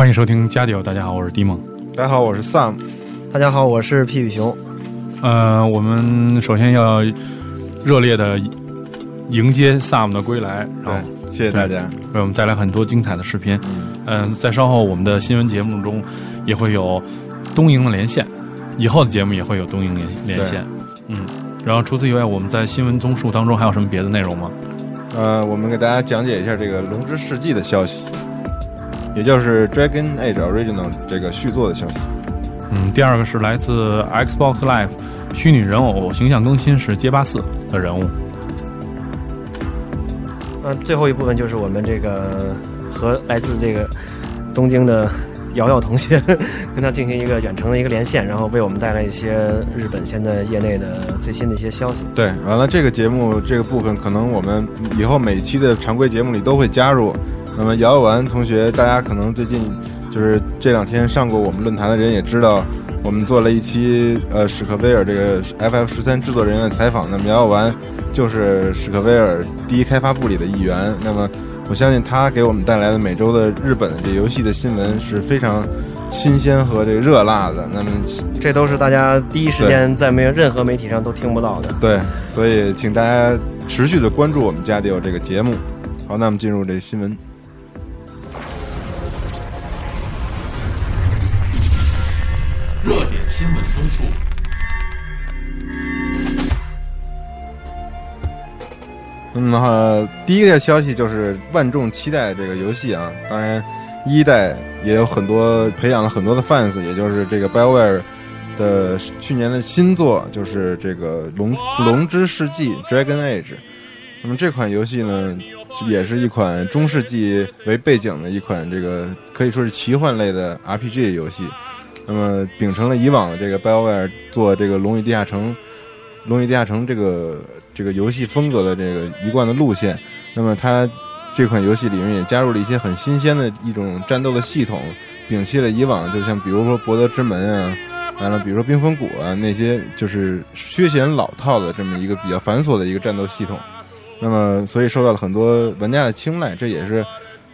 欢迎收听加迪欧，大家好，我是迪梦。大家好，我是 Sam。大家好，我是屁屁熊。呃，我们首先要热烈的迎接 Sam 的归来，然后谢谢大家为我们带来很多精彩的视频。嗯，在稍后我们的新闻节目中也会有东营的连线，以后的节目也会有东营连连线。嗯，然后除此以外，我们在新闻综述当中还有什么别的内容吗？呃，我们给大家讲解一下这个《龙之世纪》的消息，也就是《Dragon Age Original》这个续作的消息。嗯，第二个是来自 Xbox Live 虚拟人偶形象更新是街霸四的人物。嗯，最后一部分就是我们这个和来自这个东京的瑶瑶同学 跟他进行一个远程的一个连线，然后为我们带来一些日本现在业内的最新的一些消息。对，完了这个节目这个部分，可能我们以后每期的常规节目里都会加入。那么瑶瑶丸同学，大家可能最近。就是这两天上过我们论坛的人也知道，我们做了一期呃史克威尔这个 FF 十三制作人员的采访。那么姚完就是史克威尔第一开发部里的一员。那么我相信他给我们带来的每周的日本这游戏的新闻是非常新鲜和这个热辣的。那么这都是大家第一时间在没有任何媒体上都听不到的。对，所以请大家持续的关注我们家迪有这个节目。好，那么进入这新闻。新闻综述。那么第一个消息就是万众期待这个游戏啊，当然一代也有很多培养了很多的 fans，也就是这个 BioWare 的去年的新作，就是这个《龙龙之世纪》（Dragon Age）。那么这款游戏呢，也是一款中世纪为背景的一款这个可以说是奇幻类的 RPG 游戏。那么秉承了以往的这个 BioWare 做这个《龙与地下城》《龙与地下城》这个这个游戏风格的这个一贯的路线，那么它这款游戏里面也加入了一些很新鲜的一种战斗的系统，摒弃了以往就像比如说博德之门啊，完了比如说冰封谷啊那些就是削减老套的这么一个比较繁琐的一个战斗系统，那么所以受到了很多玩家的青睐，这也是。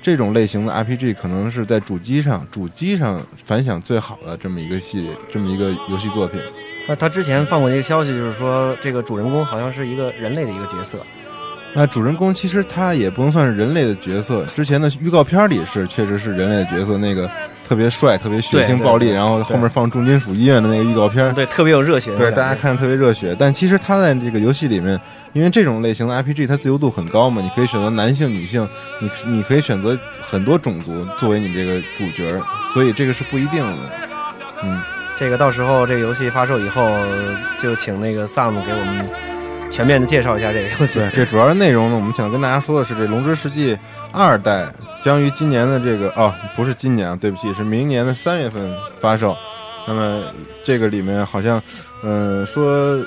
这种类型的 RPG 可能是在主机上主机上反响最好的这么一个系列，这么一个游戏作品。那他之前放过一个消息，就是说这个主人公好像是一个人类的一个角色。那主人公其实他也不能算是人类的角色，之前的预告片里是确实是人类的角色，那个。特别帅，特别血腥暴力，然后后面放重金属音乐的那个预告片，对，特别有热血，对，大家看特别热血。但其实他在这个游戏里面，因为这种类型的 RPG，它自由度很高嘛，你可以选择男性、女性，你你可以选择很多种族作为你这个主角，所以这个是不一定的。嗯，这个到时候这个游戏发售以后，就请那个萨姆给我们全面的介绍一下这个游戏。对这主要的内容呢，我们想跟大家说的是这《龙之世纪》二代。将于今年的这个哦，不是今年啊，对不起，是明年的三月份发售。那么这个里面好像，嗯，说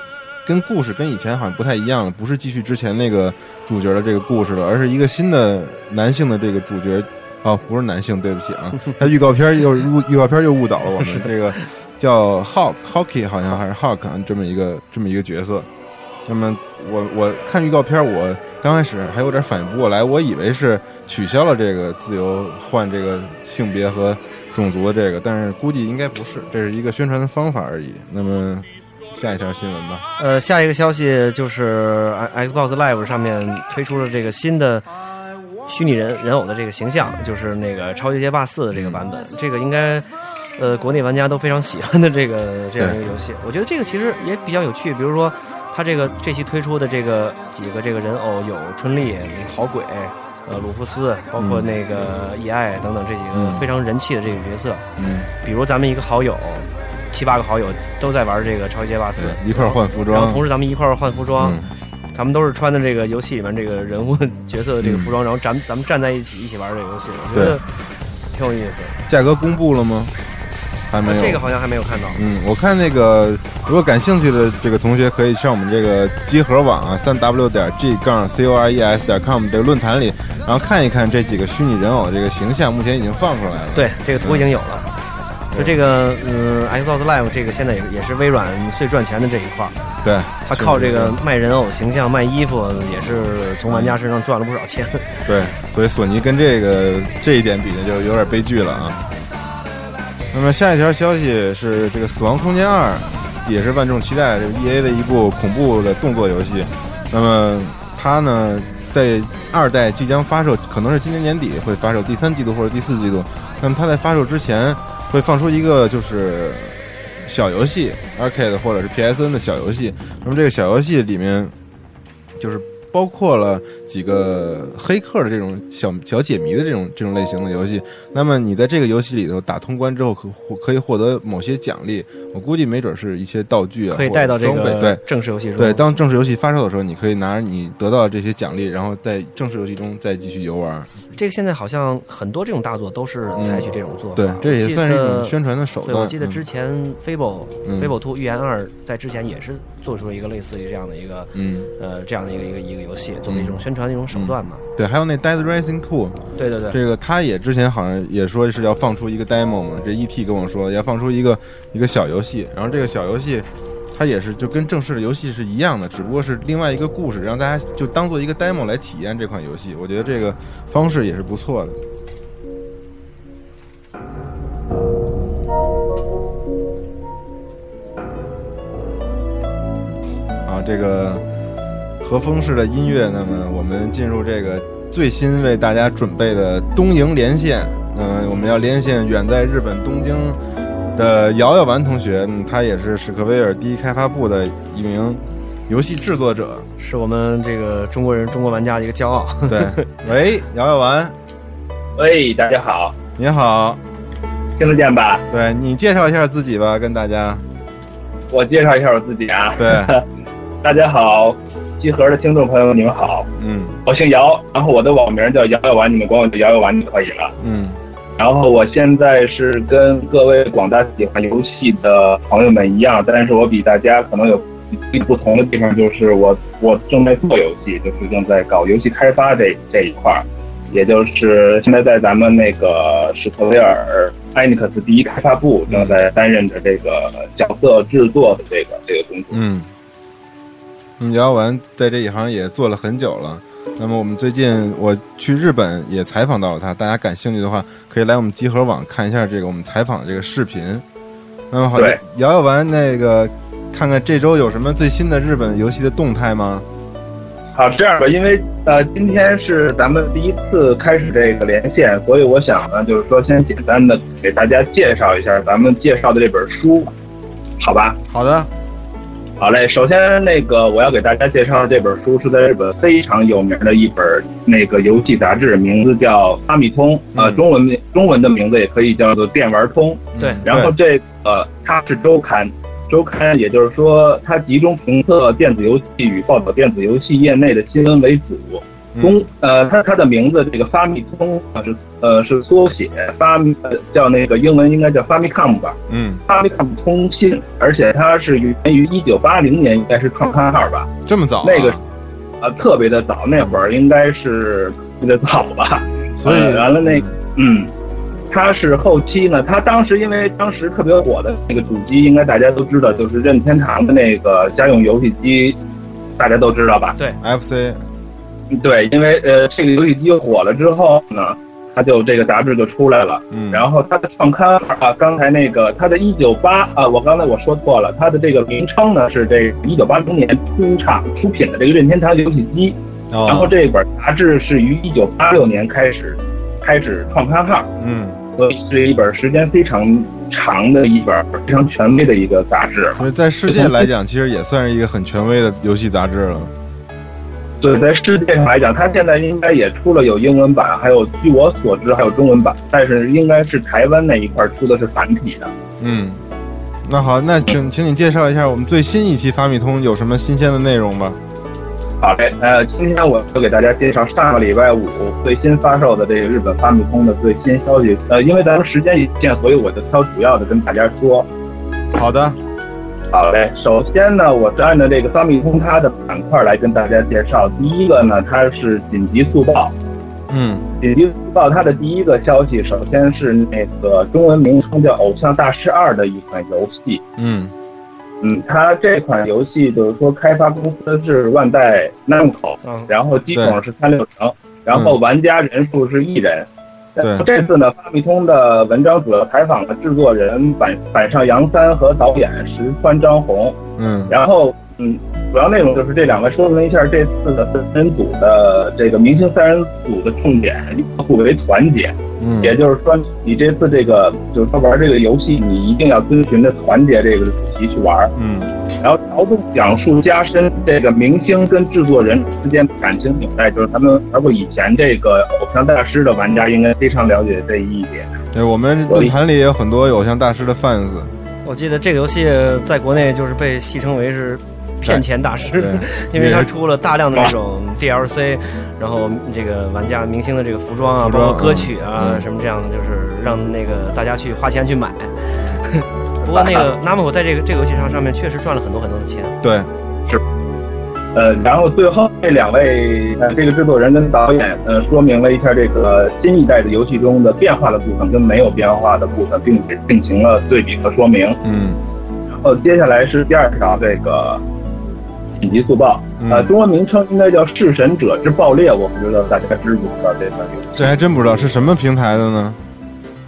跟故事跟以前好像不太一样了，不是继续之前那个主角的这个故事了，而是一个新的男性的这个主角。哦，不是男性，对不起啊，他预告片 又误预告片又误导了我们。这个叫 Hawk Hockey 好像还是 Hawk 这么一个这么一个角色。那么我我看预告片，我刚开始还有点反应不过来，我以为是取消了这个自由换这个性别和种族的这个，但是估计应该不是，这是一个宣传的方法而已。那么下一条新闻吧。呃，下一个消息就是 Xbox Live 上面推出了这个新的虚拟人人偶的这个形象，就是那个《超级街霸四》的这个版本。这个应该呃国内玩家都非常喜欢的这个这样一个游戏。我觉得这个其实也比较有趣，比如说。他这个这期推出的这个几个这个人偶有春丽、好鬼、呃鲁夫斯，包括那个易爱等等这几个非常人气的这个角色。嗯，比如咱们一个好友，七八个好友都在玩这个超级街霸四，一块换服装，然后同时咱们一块换服装。咱们都是穿的这个游戏里面这个人物角色的这个嗯服装，然后咱咱们站在一起一起玩这个游戏，我觉得挺有意思。价格公布了吗？还没有。这个好像还没有看到。嗯，我看那个，如果感兴趣的这个同学可以上我们这个集合网啊，三 w 点 g 杠 c o r e s 点 com 这个论坛里，然后看一看这几个虚拟人偶这个形象，目前已经放出来了。对，这个图已经有了。所以这个嗯，Xbox Live 这个现在也也是微软最赚钱的这一块儿，对，他靠这个卖人偶形象、卖衣服，也是从玩家身上赚了不少钱。对，所以索尼跟这个这一点比呢，就有点悲剧了啊。那么下一条消息是这个《死亡空间二》，也是万众期待，这个 E A 的一部恐怖的动作游戏。那么它呢，在二代即将发售，可能是今年年底会发售，第三季度或者第四季度。那么它在发售之前会放出一个就是小游戏，Arcade 或者是 PSN 的小游戏。那么这个小游戏里面就是包括了几个黑客的这种小小解谜的这种这种类型的游戏。那么你在这个游戏里头打通关之后，可获可以获得某些奖励。我估计没准是一些道具啊，可以带到这个对。正式游戏中。对，当正式游戏发售的时候，你可以拿着你得到的这些奖励，然后在正式游戏中再继续游玩。这个现在好像很多这种大作都是采取这种做法。对，这也算是一种宣传。的手对，段。我记得之前 Fable、嗯 Fable Two 预言二在之前也是做出了一个类似于这样的一个嗯，呃这样的一个一个一个游戏，作为一种宣传的一种手段嘛。对，还有那 Dead Rising Two，对对对，这个他也之前好像也说是要放出一个 demo 嘛，这 ET 跟我说要放出一个一个小游戏，然后这个小游戏它也是就跟正式的游戏是一样的，只不过是另外一个故事，让大家就当做一个 demo 来体验这款游戏，我觉得这个方式也是不错的。这个和风式的音乐，那么我们进入这个最新为大家准备的东营连线。嗯、我们要连线远在日本东京的瑶瑶丸同学，嗯他也是史克威尔第一开发部的一名游戏制作者。是我们这个中国人、中国玩家的一个骄傲。对，喂，瑶瑶丸，喂，大家好，你好，听得见吧？对你介绍一下自己吧，跟大家。我介绍一下我自己啊。对，大家好，集合的听众朋友你们好，嗯我姓姚，然后我的网名叫瑶瑶丸，你们管我叫瑶瑶丸就可以了。嗯然后我现在是跟各位广大喜欢游戏的朋友们一样，但是我比大家可能有不同的地方，就是我我正在做游戏，就是正在搞游戏开发这这一块儿，也就是现在在咱们那个史特威尔艾尼克斯第一开发部正在担任着这个角色制作的这个这个工作。嗯。嗯，瑶瑶丸在这一行也做了很久了。那么我们最近我去日本也采访到了他，大家感兴趣的话，可以来我们集合网看一下这个我们采访的这个视频。那么好，对瑶瑶丸那个看看这周有什么最新的日本游戏的动态吗？好，这样吧，因为呃，今天是咱们第一次开始这个连线，所以我想呢，就是说先简单的给大家介绍一下咱们介绍的这本书，好吧？好的，好嘞，首先那个我要给大家介绍的这本书是在日本非常有名的一本那个游戏杂志，名字叫《哈米通》，呃，嗯中文名中文的名字也可以叫做《电玩通》。对嗯然后这个它是周刊，周刊也就是说它集中评测电子游戏与报道电子游戏业内的新闻为主。中嗯呃，它它的名字这个发密通啊是呃是缩写发呃叫那个英文应该叫发米 com 吧，嗯，发米 com 通信，而且它是源于一九八零年，应该是创刊号吧，这么早、啊，那个呃特别的早，那会儿应该是特别的早吧，所以呃完了那嗯。它是后期呢，它当时因为当时特别火的那个主机，应该大家都知道，就是任天堂的那个家用游戏机，大家都知道吧？对。FC 对，因为呃这个游戏机火了之后呢，它就这个杂志就出来了。嗯，然后它的创刊号啊，刚才那个它的一九八啊，我刚才我说错了，它的这个名称呢是这一九八零年出厂出品的这个任天堂游戏机。哦然后这本杂志是于一九八六年开始开始创刊号，嗯，所以是一本时间非常长的一本非常权威的一个杂志。所以在世界来讲，其实也算是一个很权威的游戏杂志了。对，在世界上来讲，它现在应该也出了有英文版，还有据我所知还有中文版，但是应该是台湾那一块出的是繁体的。嗯，那好，那请请你介绍一下我们最新一期发米通有什么新鲜的内容吧。好嘞，呃，今天我就给大家介绍上个礼拜五最新发售的这个日本发米通的最新消息。呃，因为咱们时间有限，所以我就挑主要的跟大家说。好的，好嘞，首先呢，我是按照这个发米通它的板块来跟大家介绍。第一个呢，它是紧急速报。嗯紧急速报它的第一个消息，首先是那个中文名称叫《偶像大师二》的一款游戏。嗯嗯，它这款游戏就是说开发公司是万代 Namco，嗯然后机种是三六零，然后玩家人数是一人。对。这次呢，发米通的文章主要采访了制作人板板上杨三和导演石川张宏，嗯。然后嗯，主要内容就是这两位说明一下这次的三人组的这个明星三人组的重点要互为团结，嗯。也就是说你这次这个就是说玩这个游戏，你一定要遵循着团结这个主题去玩。嗯然后着重讲述加深这个明星跟制作人之间的感情纽带，就是他们包括以前这个偶像大师的玩家应该非常了解这一点。对，我们论坛里也有很多偶像大师的 fans。我记得这个游戏在国内就是被戏称为是骗钱大师，因为它出了大量的这种 DLC，然后这个玩家明星的这个服装啊，装包括歌曲啊、嗯什么这样的，就是让那个大家去花钱去买。不过那个 Namco 在这个这个游戏上上面确实赚了很多很多的钱。对，是呃，然后最后这两位呃这个制作人跟导演呃说明了一下这个新一代的游戏中的变化的部分跟没有变化的部分，并且进行了对比和说明。嗯然后接下来是第二条这个紧急速报，呃，嗯，中文名称应该叫《弑神者之爆裂》，我不知道大家知不知道这款游戏。这还真不知道是什么平台的呢？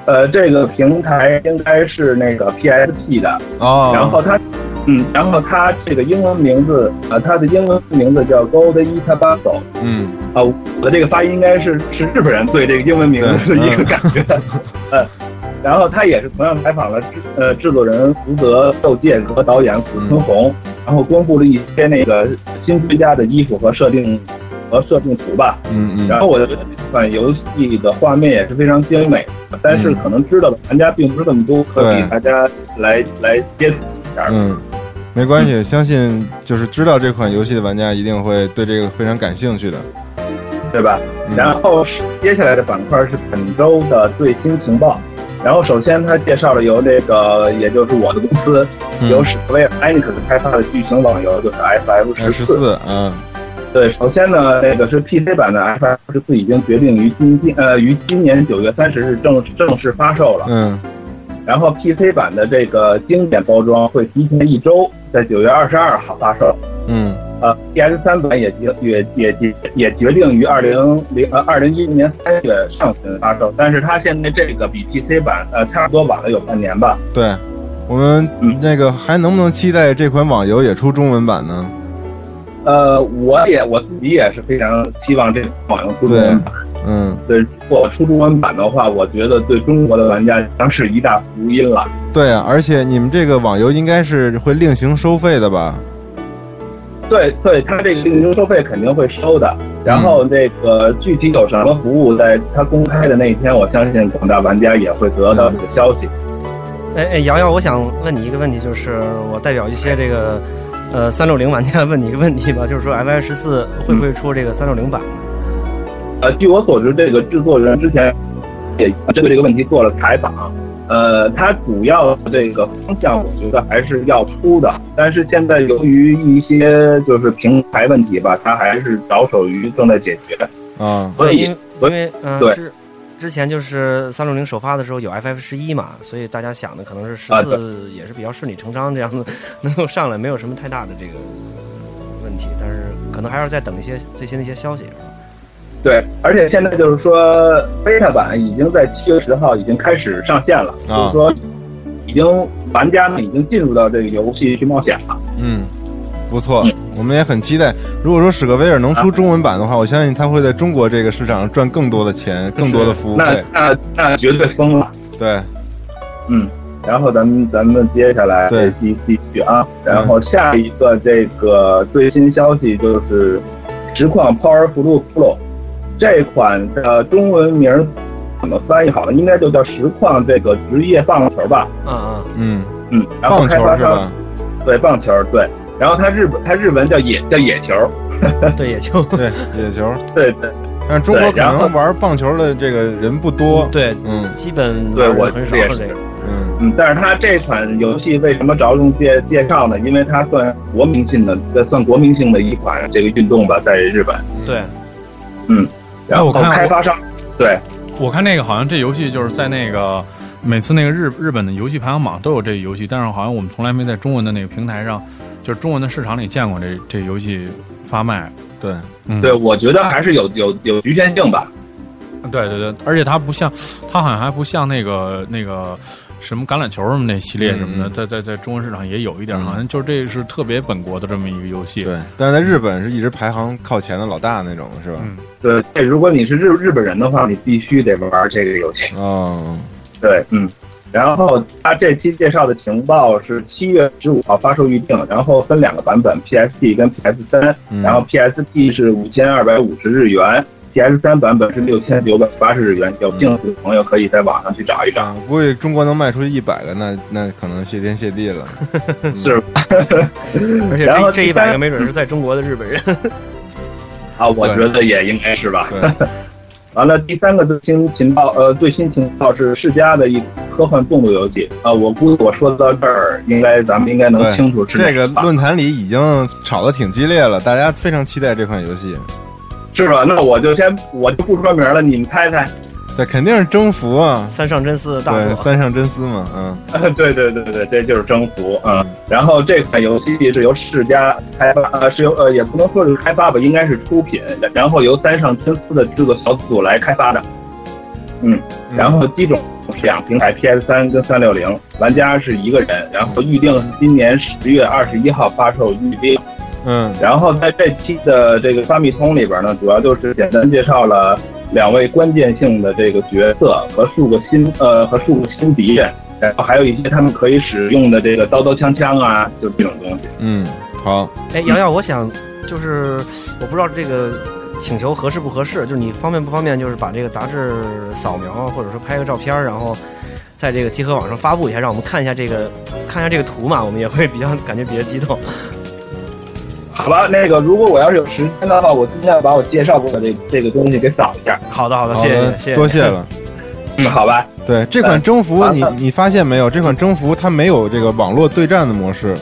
呃，这个平台应该是那个 PSP 的，哦，然后它，嗯，然后它这个英文名字，呃，它的英文名字叫 Gold Itabaso，嗯。啊，我的这个发音应该是是日本人对这个英文名字的一个感觉，嗯，然后他也是同样采访了制呃制作人福泽佑介和导演古村弘，然后公布了一些那个新追加的衣服和设定和设定图吧，嗯嗯然后我觉得这款游戏的画面也是非常精美，但是可能知道的玩家并不是那么多，可以大家来来接触一下。嗯，没关系，相信就是知道这款游戏的玩家一定会对这个非常感兴趣的。对吧？嗯然后是接下来的板块是本周的最新情报。然后首先他介绍了由这个，也就是我的公司，嗯由史克威尔艾尼克斯开发的巨型网游，就是 FF 二十。四，嗯对，首先呢，那个是 PC 版的 FF 十四已经决定于今天呃于今年九月三十日正正式发售了。嗯然后 PC 版的这个经典包装会提前一周，在九月二十二号发售。嗯呃，PS 三版也决也也也也决定于二零零呃二零一零年三月上旬发售，但是它现在这个比 PC 版呃差不多晚了有半年吧。对。我们嗯那个还能不能期待这款网游也出中文版呢？呃，我也我自己也是非常希望这个网游出中文版。嗯，对，如果出中文版的话，我觉得对中国的玩家将是一大福音了。对啊，而且你们这个网游应该是会另行收费的吧？对对，它这个另行收费肯定会收的。然后那个具体有什么服务，在它公开的那一天，我相信广大玩家也会得到这个消息。哎哎，瑶瑶，我想问你一个问题，就是我代表一些这个呃三六零玩家问你一个问题吧，就是说 FI 十四会不会出这个三六零版？呃，据我所知，这个制作人之前也针对这个问题做了采访。呃，它主要这个方向，我觉得还是要出的，但是现在由于一些就是平台问题吧，它还是着手于正在解决。啊，所以因为对之之前就是三六零首发的时候有 FF 十一嘛，所以大家想的可能是十啊四也是比较顺理成章这样子 能够上来，没有什么太大的这个问题，但是可能还要再等一些最新的一些消息。是吧对，而且现在就是说，beta 版已经在七月十号已经开始上线了，啊就是说，已经玩家们已经进入到这个游戏去冒险了。嗯，不错嗯，我们也很期待。如果说史克威尔能出中文版的话，我相信他会在中国这个市场上赚更多的钱，更多的服务那费。那那绝对疯了。对，嗯，然后咱们咱们接下来对继继续啊，然后下一个这个最新消息就是实况 Powerful Pro 这款的中文名儿怎么翻译好了？应该就叫实况这个职业棒球吧。嗯嗯，嗯，嗯，然后棒开发商球是吧？对棒球对，然后它日本它日文叫野叫野球，对 野球，对野球，对对但中国可对然后能玩棒球的这个人不多。对，嗯基本对我很少这个。嗯嗯，但是它这款游戏为什么着重介介绍呢？因为它算国民性的，呃算国民性的一款这个运动吧，在日本。对，嗯然后我看开发商，对我看那个好像这游戏就是在那个每次那个日日本的游戏排行榜都有这个游戏，但是好像我们从来没在中文的那个平台上，就是中文的市场里见过这这游戏发卖。对，嗯，对，我觉得还是有有有局限性吧。对对对，而且它不像，它好像还不像那个那个什么橄榄球什么那系列什么的，嗯嗯在在在中文市场也有一点，嗯好像就是这是特别本国的这么一个游戏。对，但是在日本是一直排行靠前的老大那种，是吧？嗯对，如果你是日日本人的话，你必须得玩这个游戏。哦，对，嗯。然后他这期介绍的情报是七月十五号发售预定，然后分两个版本，PSP 跟 PS 三、嗯然后 PSP 是五千二百五十日元，PS 三版本是六千九百八十日元。有兴趣的朋友可以在网上去找一找。啊，估计中国能卖出一百个，那那可能谢天谢地了。嗯 是吧？而且然后这一百个没准是在中国的日本人。啊，我觉得也应该是吧。对，完了，第三个最新情报，呃，最新情报是世嘉的一科幻动作游戏啊、我估计我说到这儿，应该咱们应该能清楚是这个论坛里已经吵得挺激烈了，大家非常期待这款游戏。是吧？那我就先我就不说名了，你们猜猜。这肯定是征服啊！三上真司的大三上真司嘛，嗯，对对对对，这就是征服啊、嗯。然后这款游戏是由世嘉开发，呃，是由呃也不能说是开发吧，应该是出品，然后由三上真司的制作小组来开发的。嗯，然后机种是两平台 PS 三跟三六零，玩家是一个人，然后预定是今年十月二十一号发售预定。嗯然后在这期的这个发米通里边呢，主要就是简单介绍了两位关键性的这个角色和数个新呃和数个新敌人，然后还有一些他们可以使用的这个刀刀枪枪啊，就这种东西。嗯，好，哎，瑶瑶，我想就是我不知道这个请求合适不合适，就是你方便不方便，就是把这个杂志扫描或者说拍个照片，然后在这个集合网上发布一下，让我们看一下这个看一下这个图嘛，我们也会比较感觉比较激动。好吧，那个如果我要是有时间的话，我尽量把我介绍过的这这个东西给扫一下。好的，好的，好的谢谢，谢谢，多谢。了。嗯，好吧。对这款征服，你你发现没有？这款征服它没有这个网络对战的模式。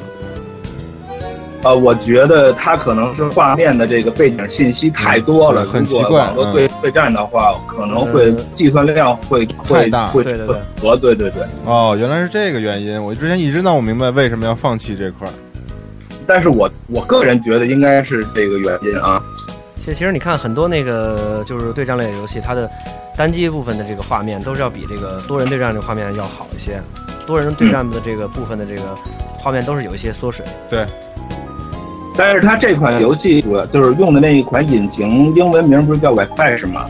呃，我觉得它可能是画面的这个背景信息太多了，嗯很如果奇怪网络对对战的话，可能会嗯计算量会会太大会对对对和对对对。哦，原来是这个原因。我之前一直闹不明白为什么要放弃这块儿。但是我我个人觉得应该是这个原因啊。其实其实你看很多那个就是对战类的游戏，它的单机部分的这个画面都是要比这个多人对战这个画面要好一些。多人对战的这个部分的这个画面都是有一些缩水。对但是它这款游戏主要就是用的那一款引擎，英文名不是叫 Wi-Fi 是吗？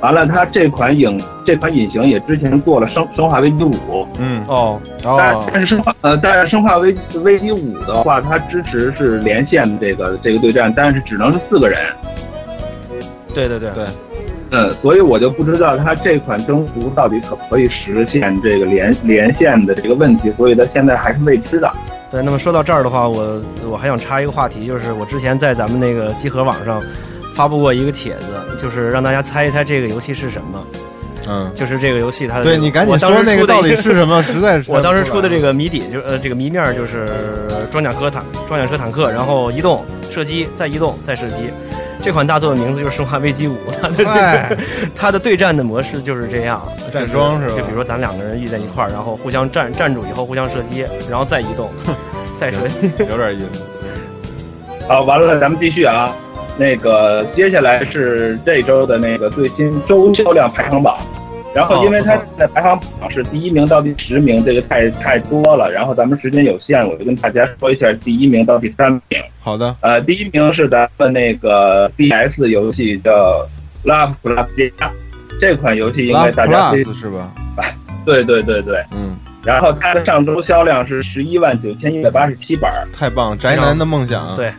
完了，它这款影这款引擎也之前做了生《生化危机五》，嗯，哦，但哦，但是生化呃，但是生化危危机五的话，它支持是连线的这个这个对战，但是只能是四个人。对对对对嗯，所以我就不知道它这款征服到底可不可以实现这个连连线的这个问题，所以它现在还是未知的。对。那么说到这儿的话，我我还想插一个话题，就是我之前在咱们那个集合网上发布过一个帖子，就是让大家猜一猜这个游戏是什么。嗯，就是这个游戏它的这个对你赶紧我当说那个到时出的一底是什么？实在是我当时出的这个，谜底就呃这个谜面就是装甲车坦装甲车坦克，然后移动射击再移动再射击。这款大作的名字就是《生化危机五》，它的这个它的对战的模式就是这样，站桩是吧就比如说咱两个人遇在一块儿，然后互相站站住以后互相射击，然后再移动，再射击。有点意思。好，完了，咱们继续啊。那个接下来是这周的那个最新周销量排行榜。然后，因为它哦现在排行榜是第一名到第十名，这个太太多了。然后咱们时间有限，我就跟大家说一下第一名到第三名。好的，呃，第一名是咱们那个 DS 游戏叫《Love Plus》，这款游戏应该大家非 Plus 是吧？对对对对。嗯，然后它的上周销量是十一万九千一百八十七本儿，太棒，宅男的梦想。对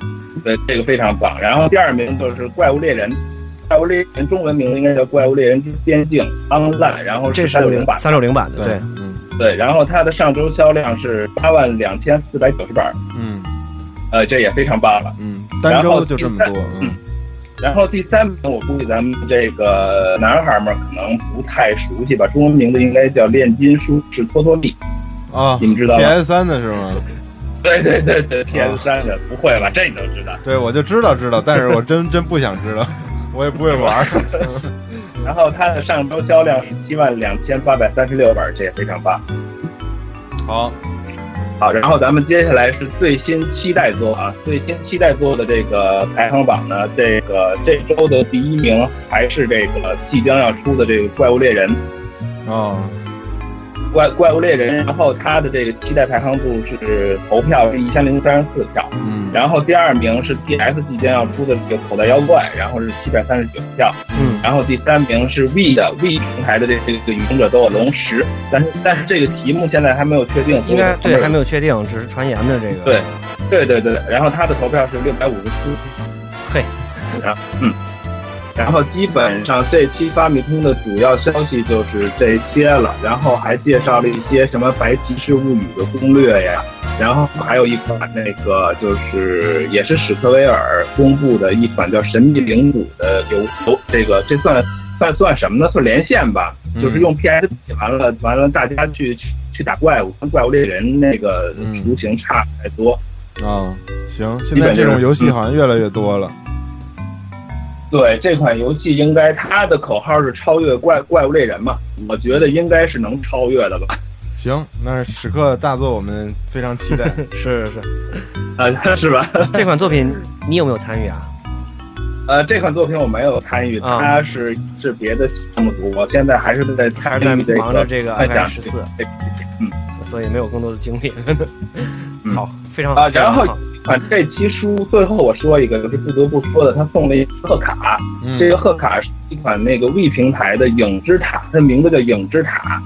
对，这个非常棒。然后第二名就是《怪物猎人》，《怪物猎人》中文名应该叫《怪物猎人之边境 Online》，然后这是三六零版。三六零版的，对，嗯对，然后它的上周销量是八万两千四百九十本儿，嗯呃，这也非常棒了。嗯，单周就这么多，嗯。然后第三名，我估计咱们这个男孩们可能不太熟悉吧，中文名字应该叫炼金术士托托利啊，你们知道吗？PS 三的是吗？对对对对，PS 三的不会吧？这你都知道？对，我就知道知道，但是我真 真不想知道，我也不会玩。然后它的上周销量是七万两千八百三十六本，这也非常棒。好。好，然后咱们接下来是最新期待作啊，最新期待作的这个排行榜呢，这个这周的第一名还是这个即将要出的这个怪物猎人，哦，怪怪物猎人，然后它的这个期待排行度是投票是一千零三十四票，嗯，然后第二名是 T S 即将要出的这个口袋妖怪，然后是七百三十九票，嗯，然后第三名是 V 的 V 平台的这这个与勇者斗恶龙十，但是但是这个题目现在还没有确定，应该对还没有确定，只是传言的这个，对，对对对，然后他的投票是六百五十四，嘿，然后嗯。然后基本上这期发米通的主要消息就是这些了，然后还介绍了一些什么《白骑士物语》的攻略呀，然后还有一款那个就是也是史克威尔公布的一款叫《神秘领主》的游游，这个这算算算什么呢？算连线吧，就是用 PS 完了完了大家去去打怪物，跟怪物猎人那个图形差太多。啊，行，现在这种游戏好像越来越多了。对这款游戏，应该它的口号是超越怪怪物猎人嘛？我觉得应该是能超越的吧。行，那史克大作我们非常期待。是是是，啊，是吧？这款作品你有没有参与啊？呃，这款作品我没有参与，它是是别的项目组，我现在还是在还是在忙着这个 i 十四，嗯，所以没有更多的精力。好，非常啊，然后。啊，这期书最后我说一个，就是不得不说的，他送了一个贺卡。这个贺卡是一款那个 V 平台的影之塔，它名字叫影之塔。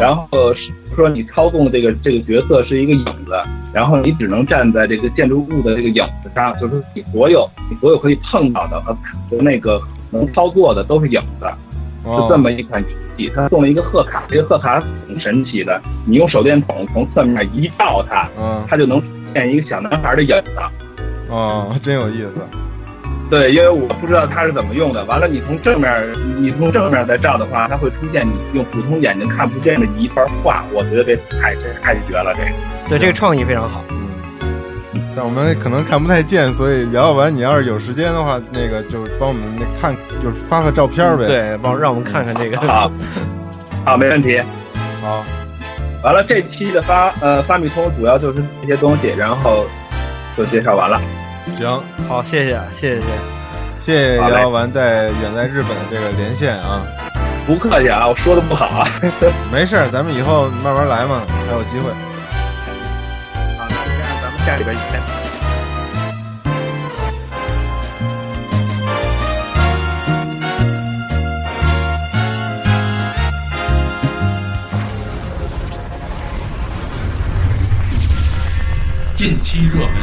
然后是说你操纵的这个这个角色是一个影子，然后你只能站在这个建筑物的这个影子上，就是你所有你所有可以碰到的和和那个能操作的都是影子，是这么一款游戏。它送了一个贺卡，这个贺卡挺神奇的，你用手电筒从侧面一照它，它就能。演一个小男孩的影子，哦，真有意思。对，因为我不知道它是怎么用的。完了，你从正面，你从正面再照的话，它会出现你用普通眼睛看不见的一段画。我觉得这太这太绝了，这个。对，这个创意非常好。嗯。但我们可能看不太见，所以聊完，你要是有时间的话，那个就帮我们那看，就是发个照片呗。对，帮让我们看看这个。好，好，没问题。好。完了，这期的发呃发米通主要就是这些东西，然后就介绍完了。行，好，谢谢，谢谢，谢谢姚姚丸在远在日本的这个连线啊。不客气啊，我说的不好啊。没事儿，咱们以后慢慢来嘛，还有机会。好，那这样，咱们下礼拜见。近期热门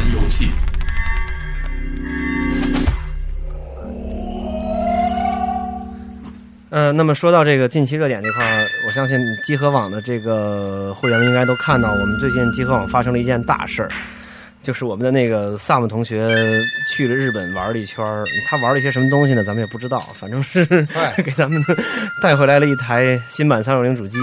呃，那么说到这个近期热点这块儿，我相信集合网的这个会员们应该都看到，我们最近集合网发生了一件大事儿，就是我们的那个萨姆同学去了日本玩了一圈儿，他玩了一些什么东西呢？咱们也不知道，反正是 给咱们带回来了一台新版三六零主机。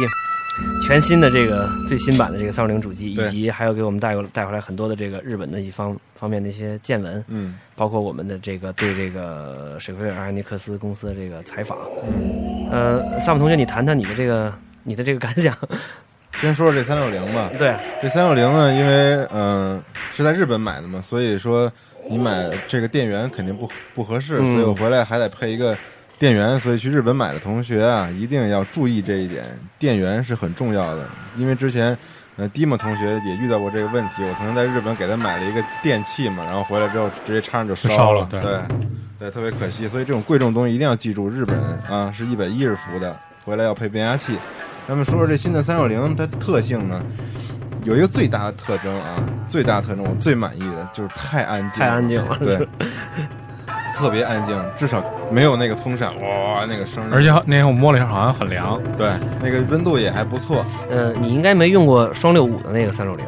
全新的这个最新版的这个三六零主机，以及还有给我们带过带回来很多的这个日本的一方方面的一些见闻，嗯，包括我们的这个对这个史克威尔艾尼克斯公司的这个采访，嗯，呃，萨姆同学，你谈谈你的这个你的这个感想。先说说这三六零吧。对，这三六零呢，因为嗯是在日本买的嘛，所以说你买这个电源肯定不不合适，所以我回来还得配一个。电源，所以去日本买的同学啊，一定要注意这一点，电源是很重要的。因为之前，呃，迪莫同学也遇到过这个问题。我曾经在日本给他买了一个电器嘛，然后回来之后直接插上就烧了，对对，特别可惜。所以这种贵重东西一定要记住，日本啊是一百一十伏的，回来要配变压器。咱们说说这新的三六零，它的特性呢，有一个最大的特征啊，最大特征我最满意的就是太安静，太安静了，对。特别安静，至少没有那个风扇哇那个声音。而且那天我摸了一下，好像很凉。对，那个温度也还不错。呃，你应该没用过双六五的那个三六零。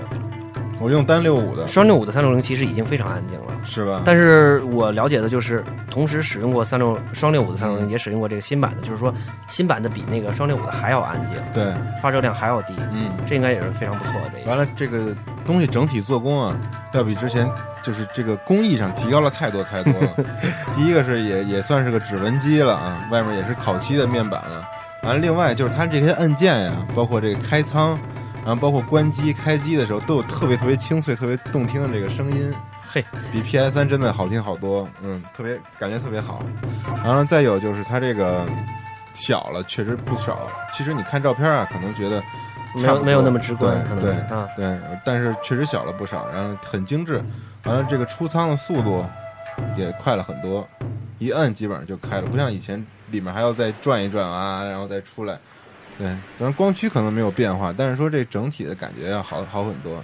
我用单六五的，双六五的三六零其实已经非常安静了。是吧？但是我了解的就是，同时使用过三六双六五的三六零，也使用过这个新版的，就是说新版的比那个双六五的还要安静，对，发热量还要低，嗯。这应该也是非常不错的这。完了，这个东西整体做工啊，要比之前就是这个工艺上提高了太多太多了。第一个是也也算是个指纹机了啊，外面也是烤漆的面板了。完了，另外就是它这些按键呀，包括这个开仓，然后包括关机、开机的时候，都有特别特别清脆、特别动听的这个声音。嘿，比 PS 三真的好听好多，嗯，特别感觉特别好。然后再有就是它这个小了，确实不少。其实你看照片啊，可能觉得没有没有那么直观，可能对啊，对，但是确实小了不少，然后很精致，完了这个出仓的速度也快了很多，一摁基本上就开了，不像以前里面还要再转一转啊，然后再出来。对，反正光驱可能没有变化，但是说这整体的感觉要好好很多。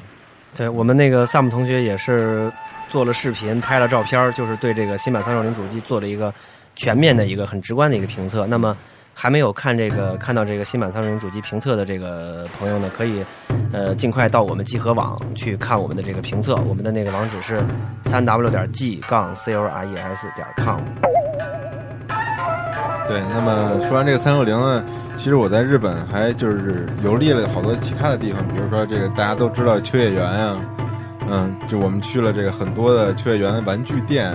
对我们那个萨姆同学也是做了视频，拍了照片，就是对这个新版三六零主机做了一个全面的一个很直观的一个评测。那么还没有看这个看到这个新版三六零主机评测的这个朋友呢，可以呃尽快到我们集合网去看我们的这个评测。我们的那个网址是三 w 点 g 杠 c o r e s 点 com。对，那么说完这个三六零呢，其实我在日本还就是游历了好多其他的地方，比如说这个大家都知道秋叶原啊，嗯，就我们去了这个很多的秋叶原玩具店。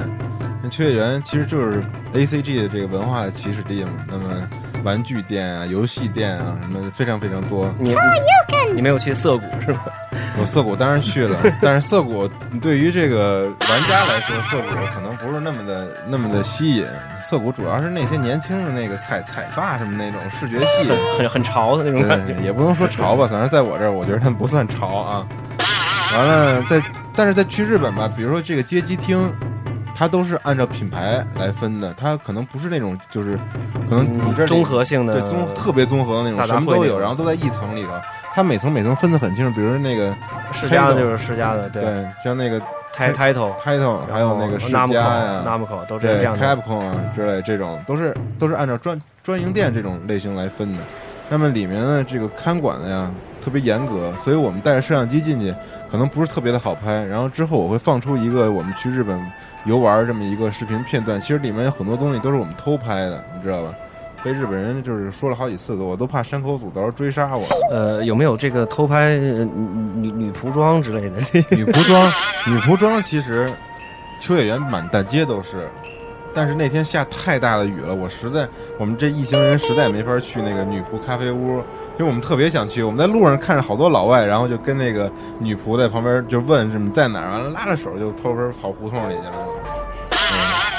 那秋叶原其实就是 A C G 的这个文化的起始地嘛。那么玩具店啊、游戏店啊什么非常非常多。你你没有去涩谷是吧？我涩谷当然去了，但是涩谷对于这个玩家来说，涩谷可能不是那么的那么的吸引。涩谷主要是那些年轻的那个彩彩发什么那种视觉系，很很很潮的那种感觉。也不能说潮吧，反正在我这儿，我觉得他们不算潮啊。完了，在但是在去日本吧，比如说这个街机厅，它都是按照品牌来分的，它可能不是那种就是可能你这里综合性的对综特别综合的那种，什么都有，然后都在一层里头。它每层每层分得很清楚，比如说那个世家的就是世家的，对对，像那个 Ti- Title，Title，还有那个世嘉呀、Namco 都是这样的。Capcom 啊之类这种，都是都是按照专专营店这种类型来分的。那么里面的，这个看管的呀特别严格，所以我们带着摄像机进去，可能不是特别的好拍。然后之后我会放出一个我们去日本游玩这么一个视频片段，其实里面有很多东西都是我们偷拍的，你知道吧？被日本人就是说了好几次，我都怕山口组到时候追杀我。呃，有没有这个偷拍呃女女女仆装之类的？女仆装，女仆装其实秋叶原满大街都是，但是那天下太大的雨了，我实在我们这一行人实在没法去那个女仆咖啡屋，因为我们特别想去。我们在路上看着好多老外，然后就跟那个女仆在旁边就问什么在哪儿，完了拉着手就偷偷跑胡同里去了。嗯，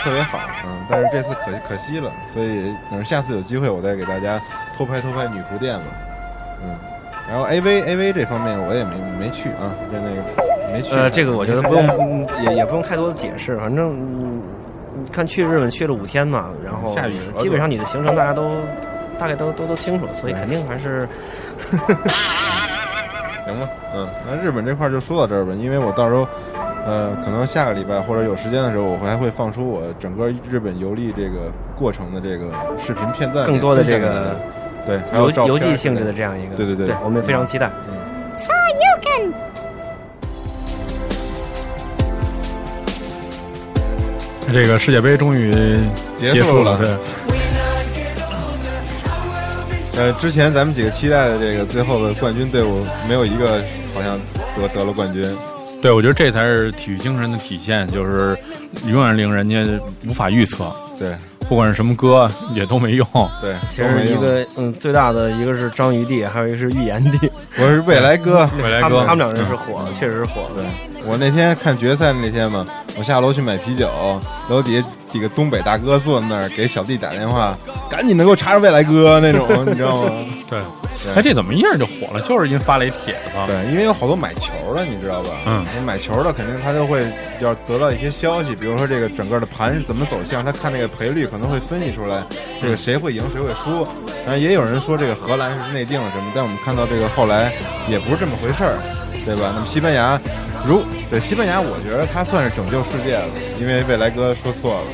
特别好，嗯，但是这次可可惜了，所以等下次有机会我再给大家偷拍偷拍女仆店吧，嗯，然后 A V A V 这方面我也没没去啊，跟那个没去。呃，这个我觉得不用也也不用太多的解释，反正看去日本去了五天嘛，然后下雨了基本上你的行程大家都大概都都都清楚，所以肯定还是 行吧，嗯，那日本这块就说到这儿吧，因为我到时候，呃，可能下个礼拜或者有时间的时候，我还会放出我整个日本游历这个过程的这个视频片段，更多的这个对，还有游游记性质的。这样一个，对对对。对，我们也非常期待。So you can 这个世界杯终于结结束了。对，呃，之前咱们几个期待的这个最后的冠军队伍，没有一个好像得得了冠军。对，我觉得这才是体育精神的体现，就是永远令人家无法预测，对不管是什么歌也都没用。对，其实一个嗯最大的一个是章鱼弟，还有一个是预言弟，我是未来哥。未来哥他们，他们两个人是火，确实是火。对我那天看决赛那天嘛，我下楼去买啤酒，楼底下几个东北大哥坐在那儿给小弟打电话，赶紧能给我查查未来哥那种，你知道吗？对，哎，这怎么一下就火了？就是因为发了一帖子，对，因为有好多买球的，你知道吧？嗯，买球的肯定他就会要得到一些消息，比如说这个整个的盘是怎么走向，他看那个赔率可能会分析出来，这个谁会赢谁会输。然后也有人说这个荷兰是内定了什么，但我们看到这个后来也不是这么回事儿，对吧？那么西班牙，如对西班牙，我觉得他算是拯救世界了，因为未来哥说错了。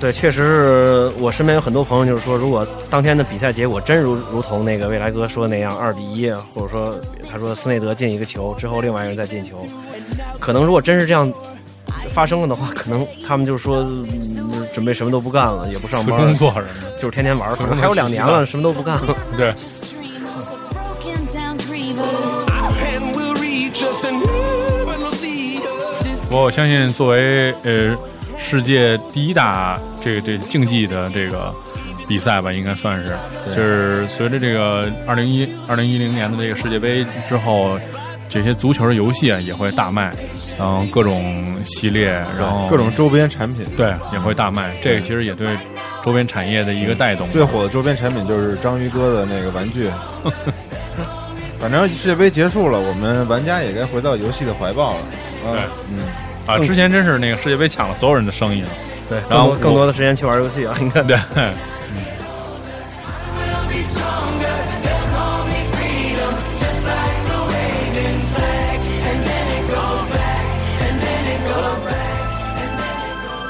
对，确实是我身边有很多朋友，就是说，如果当天的比赛结果真如如同那个未来哥说那样二比一，或者说他说斯内德进一个球之后，另外一个人再进球，可能如果真是这样发生了的话，可能他们就说、嗯准备什么都不干了，也不上辞班，工作什么的。就是天天玩可能还有两年了，什么都不干了。对，我相信作为呃世界第一大这个这竞技的这个比赛吧，应该算是，就是随着这个二零一二零一零年的这个世界杯之后，这些足球的游戏啊也会大卖，然后各种系列，然后各种周边产品。对也会大卖，这个其实也对周边产业的一个带动。最火的周边产品就是章鱼哥的那个玩具。反正世界杯结束了，我们玩家也该回到游戏的怀抱了。啊对嗯，啊，之前真是那个世界杯抢了所有人的生意了。对，然后更多更多的时间去玩游戏啊，应该。对，Will be stronger. They'll call me freedom, just like a waving flag. And then it goes back, and then it goes back, and then it goes.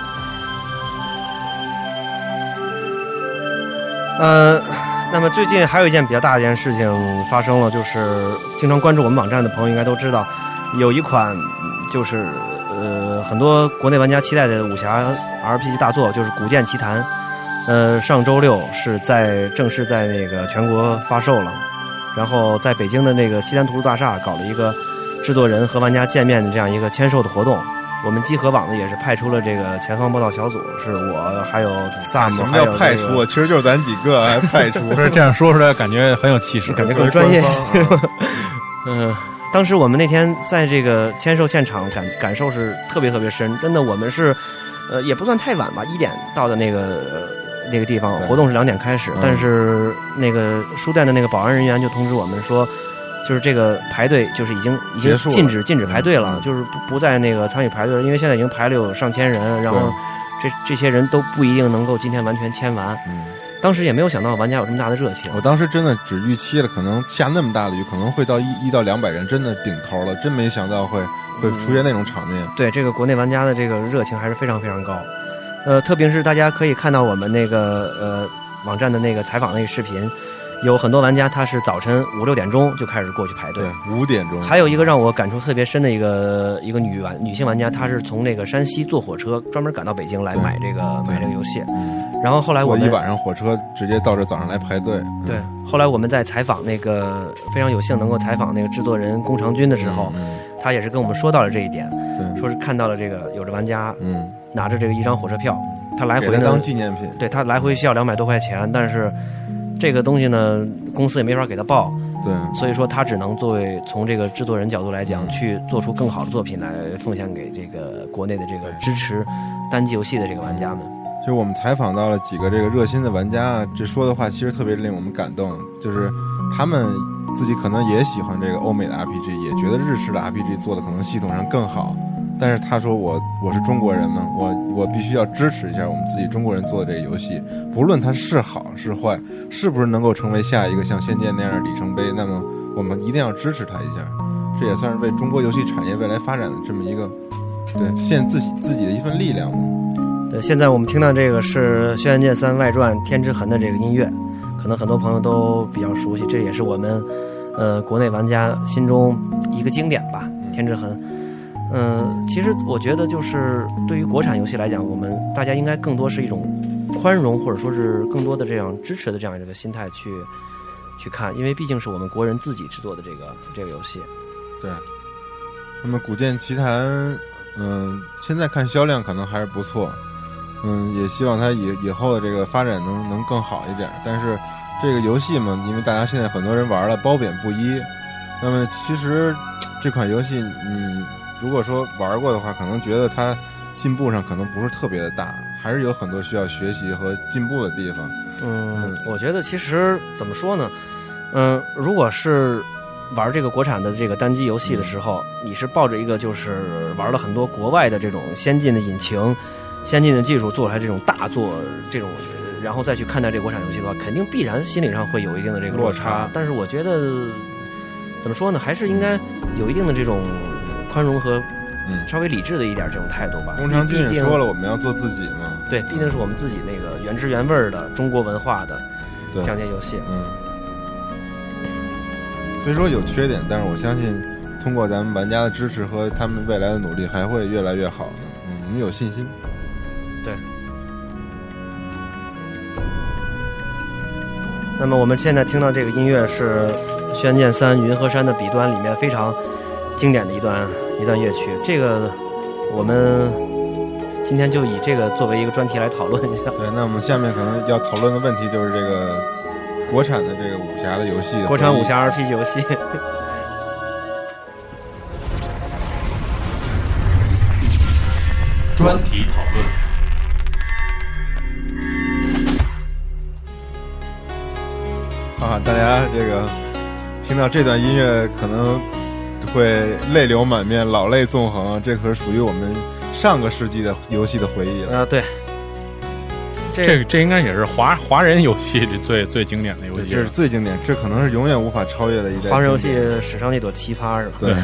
呃，那么最近还有一件比较大的一件事情发生了，就是经常关注我们网站的朋友应该都知道，有一款就是呃很多国内玩家期待的武侠 RPG 大作，就是《古剑奇谭》。呃，上周六是在正式在那个全国发售了，然后在北京的那个西单图书大厦搞了一个制作人和玩家见面的这样一个签售的活动。我们集合网呢也是派出了这个前方报道小组，是我还有萨姆什么还有叫派这个出啊？其实就是咱几个还 派出。不是这样说出来，感觉很有气势。感觉更专业一些。嗯，当时我们那天在这个签售现场感感受是特别特别深，真的，我们是呃也不算太晚吧，一点到的那个。呃那个地方活动是两点开始，嗯但是那个书店的那个保安人员就通知我们说，就是这个排队就是已经已经禁止禁止排队了，嗯就是不不再那个参与排队了，因为现在已经排了有上千人，然后这这些人都不一定能够今天完全签完。嗯，当时也没有想到玩家有这么大的热情，我当时真的只预期了，可能下那么大的雨，可能会到一一到两百人，真的顶头了，真没想到会会出现那种场面。对这个国内玩家的这个热情还是非常非常高。呃，特别是大家可以看到我们那个呃网站的那个采访那个视频，有很多玩家他是早晨五六点钟就开始过去排队对。，五点钟。还有一个让我感触特别深的一个一个女玩女性玩家，她是从那个山西坐火车专门赶到北京来买这个买这个游戏。嗯，然后后来我们一晚上火车，直接到这早上来排队。嗯对，后来我们在采访那个非常有幸能够采访那个制作人宫长军的时候，嗯，他也是跟我们说到了这一点，说是看到了这个有的玩家嗯，拿着这个一张火车票，他来回当纪念品。对他来回需要两百多块钱，但是这个东西呢，公司也没法给他报，对，所以说他只能作为从这个制作人角度来讲，嗯去做出更好的作品来奉献给这个国内的这个支持单机游戏的这个玩家们。其实我们采访到了几个这个热心的玩家啊，这说的话其实特别令我们感动，就是他们自己可能也喜欢这个欧美的 RPG，也觉得日式的 RPG 做的可能系统上更好。但是他说我我是中国人嘛，我我必须要支持一下我们自己中国人做的这个游戏，不论它是好是坏，是不是能够成为下一个像《仙剑》那样的里程碑，那么我们一定要支持它一下。这也算是为中国游戏产业未来发展的这么一个，对献自己自己的一份力量嘛。对，现在我们听到这个是《轩辕剑三外传：天之痕》的这个音乐，可能很多朋友都比较熟悉，这也是我们呃国内玩家心中一个经典吧，《天之痕》。嗯、其实我觉得就是对于国产游戏来讲，我们大家应该更多是一种宽容，或者说是更多的这样支持的这样一个心态去去看，因为毕竟是我们国人自己制作的这个这个游戏。对，那么《古剑奇谭》，嗯，现在看销量可能还是不错，嗯，也希望它以以后的这个发展能能更好一点。但是这个游戏嘛，因为大家现在很多人玩了，褒贬不一。那么其实这款游戏，你如果说玩过的话，可能觉得它进步上可能不是特别的大，还是有很多需要学习和进步的地方。嗯，我觉得其实怎么说呢？嗯，如果是玩这个国产的这个单机游戏的时候，你是抱着一个就是玩了很多国外的这种先进的引擎、先进的技术做出来这种大作，这种，呃然后再去看待这个国产游戏的话，肯定必然心理上会有一定的这个落落差但是我觉得怎么说呢，还是应该有一定的这种宽容和嗯，稍微理智的一点这种态度吧。宫长君也说了，我们要做自己嘛。对，毕竟是我们自己那个原汁原味儿的中国文化的对这样一些游戏。嗯，虽说有缺点，但是我相信通过咱们玩家的支持和他们未来的努力，还会越来越好的。嗯，我们有信心。对。那么我们现在听到这个音乐是《轩辕剑三：云和山的彼端》里面非常经典的一段一段乐曲。这个我们今天就以这个作为一个专题来讨论一下。对，那我们下面可能要讨论的问题就是这个国产的这个武侠的游戏国产武侠 RPG 游戏，专题讨论。啊，大家这个听到这段音乐可能会泪流满面、老泪纵横，这可是属于我们上个世纪的游戏的回忆了。呃，对，这这这应该也是华华人游戏里最最经典的游对，戏这是最经典，这可能是永远无法超越的一代华人游戏史上那朵奇葩是吧？对，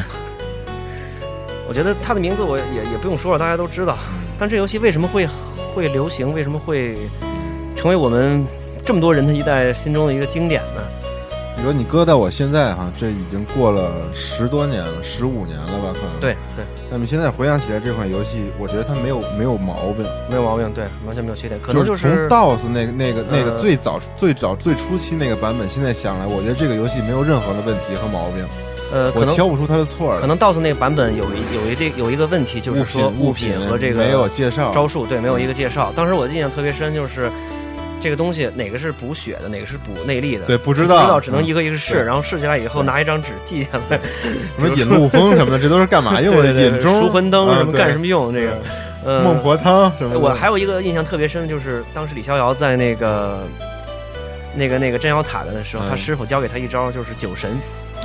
我觉得它的名字我也也不用说了，大家都知道。但这游戏为什么会会流行？为什么会成为我们这么多人的一代心中的一个经典呢？你说你搁到我现在哈，这已经过了十多年了，十五年了吧？可能。对对，那么现在回想起来，这款游戏，我觉得它没有没有毛病，没有毛病，对，完全没有缺点，可能就是从 DOS 那个那个那个呃最早最早最初期那个版本，现在想来，我觉得这个游戏没有任何的问题和毛病，呃，可能我挑不出它的错来。可能 DOS 那个版本有一有一这有一个问题，就是说物品和这个没有介绍招数，对，没有一个介绍。当时我印象特别深，就是这个东西哪个是补血的，哪个是补内力的，对不知不道知道，只能一个一个试，对然后试起来以后拿一张纸记下来，什么引路风什么的，这都是干嘛用的？引钟、赎魂灯什么干什么用？这个，呃，孟婆汤什么的。我还有一个印象特别深的就是，当时李逍遥在那个那个那个镇妖塔的时候，嗯。他师傅教给他一招，就是酒神，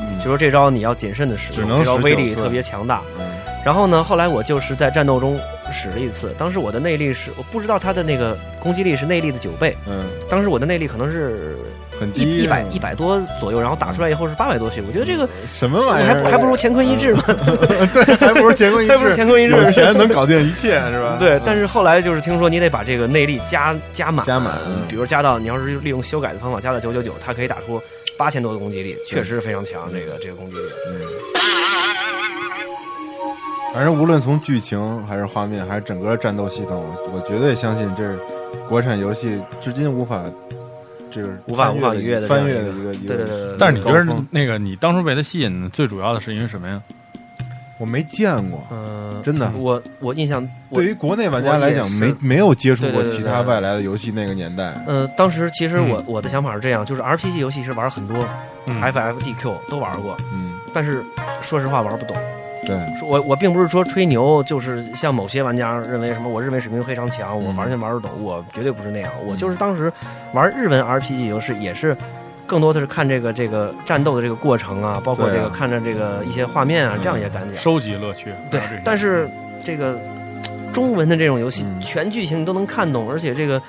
嗯。就说这招你要谨慎的使用，这招威力特别强大。嗯。然后呢，后来我就是在战斗中使了一次，当时我的内力是我不知道他的那个攻击力是内力的九倍，嗯，当时我的内力可能是很低，一一百一百多左右，然后打出来以后是八百多血，我觉得这个什么玩意儿？还不还不如乾坤一掷呢。对，还不如乾坤一 还不如掷，乾坤一掷有钱能搞定一切，是吧？对嗯，但是后来就是听说你得把这个内力加加满，加满嗯比如加到你要是利用修改的方法加到九九九，它可以打出八千多的攻击力，确实是非常强。这个这个攻击力，反正无论从剧情还是画面，还是整个战斗系统，我绝对相信这是国产游戏至今无法，这是无法翻无法逾越的翻越的一个一个。对对对对对但是你觉得那个你当初被它吸引，最主要的是因为什么呀？我没见过，嗯，真的我我印象，我对于国内玩家来讲，没没有接触过其他外来的游戏那个年代。呃，当时其实我、嗯我的想法是这样，就是 RPG 游戏是玩很多、嗯 FF、DQ 都玩过，嗯，但是说实话玩不懂。对，说我我并不是说吹牛，就是像某些玩家认为什么我日文水平非常强，我嗯完全玩得懂，我绝对不是那样。我就是当时玩日文 RPG 游戏也是。更多的是看这个这个战斗的这个过程啊，包括这个看着这个一些画面啊，嗯这样也感觉。收集乐趣。对但是这个中文的这种游戏，嗯全剧情你都能看懂，而且这个